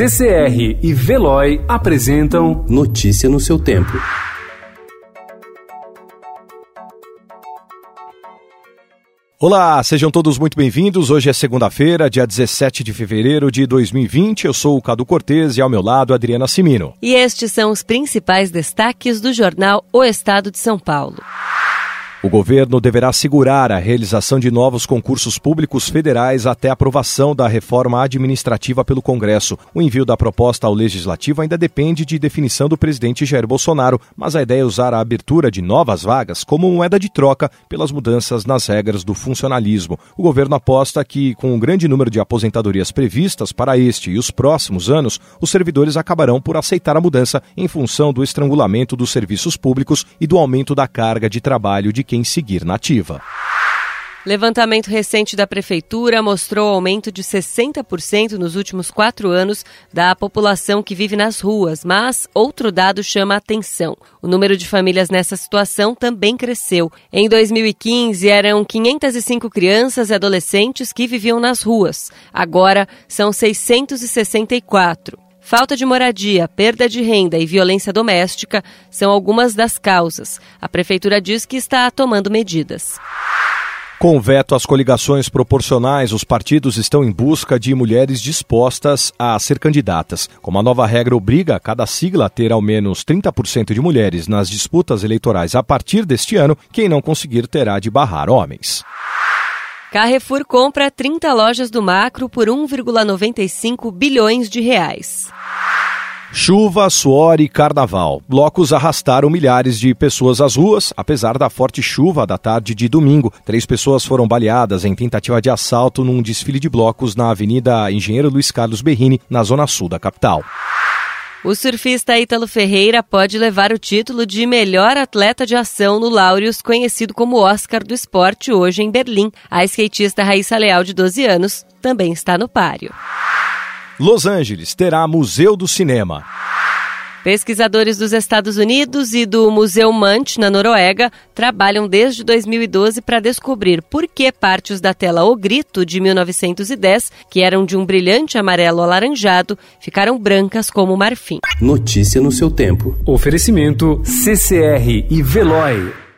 CCR e Veloy apresentam Notícia no seu tempo. Olá, sejam todos muito bem-vindos. Hoje é segunda-feira, dia 17 de fevereiro de 2020. Eu sou o Cadu Cortez e ao meu lado Adriana Simino. E estes são os principais destaques do jornal O Estado de São Paulo. O governo deverá segurar a realização de novos concursos públicos federais até a aprovação da reforma administrativa pelo Congresso. O envio da proposta ao Legislativo ainda depende de definição do presidente Jair Bolsonaro, mas a ideia é usar a abertura de novas vagas como moeda de troca pelas mudanças nas regras do funcionalismo. O governo aposta que, com o grande número de aposentadorias previstas para este e os próximos anos, os servidores acabarão por aceitar a mudança em função do estrangulamento dos serviços públicos e do aumento da carga de trabalho de quem seguir na ativa. Levantamento recente da Prefeitura mostrou aumento de 60% nos últimos quatro anos da população que vive nas ruas, mas outro dado chama a atenção. O número de famílias nessa situação também cresceu. Em 2015, eram 505 crianças e adolescentes que viviam nas ruas. Agora, são 664. Falta de moradia, perda de renda e violência doméstica são algumas das causas. A prefeitura diz que está tomando medidas. Com veto às coligações proporcionais, os partidos estão em busca de mulheres dispostas a ser candidatas. Como a nova regra obriga cada sigla a ter ao menos 30% de mulheres nas disputas eleitorais a partir deste ano, quem não conseguir terá de barrar homens. Carrefour compra 30 lojas do Macro por 1,95 bilhões de reais. Chuva, suor e carnaval. Blocos arrastaram milhares de pessoas às ruas, apesar da forte chuva da tarde de domingo. Três pessoas foram baleadas em tentativa de assalto num desfile de blocos na Avenida Engenheiro Luiz Carlos Berrini, na zona sul da capital. O surfista Ítalo Ferreira pode levar o título de melhor atleta de ação no Laureus, conhecido como Oscar do Esporte, hoje em Berlim. A skatista Raíssa Leal, de 12 anos, também está no páreo. Los Angeles terá Museu do Cinema. Pesquisadores dos Estados Unidos e do Museu Mant, na Noruega, trabalham desde 2012 para descobrir por que partes da tela O Grito, de 1910, que eram de um brilhante amarelo alaranjado, ficaram brancas como marfim. Notícia no seu tempo. Oferecimento CCR e Veloy.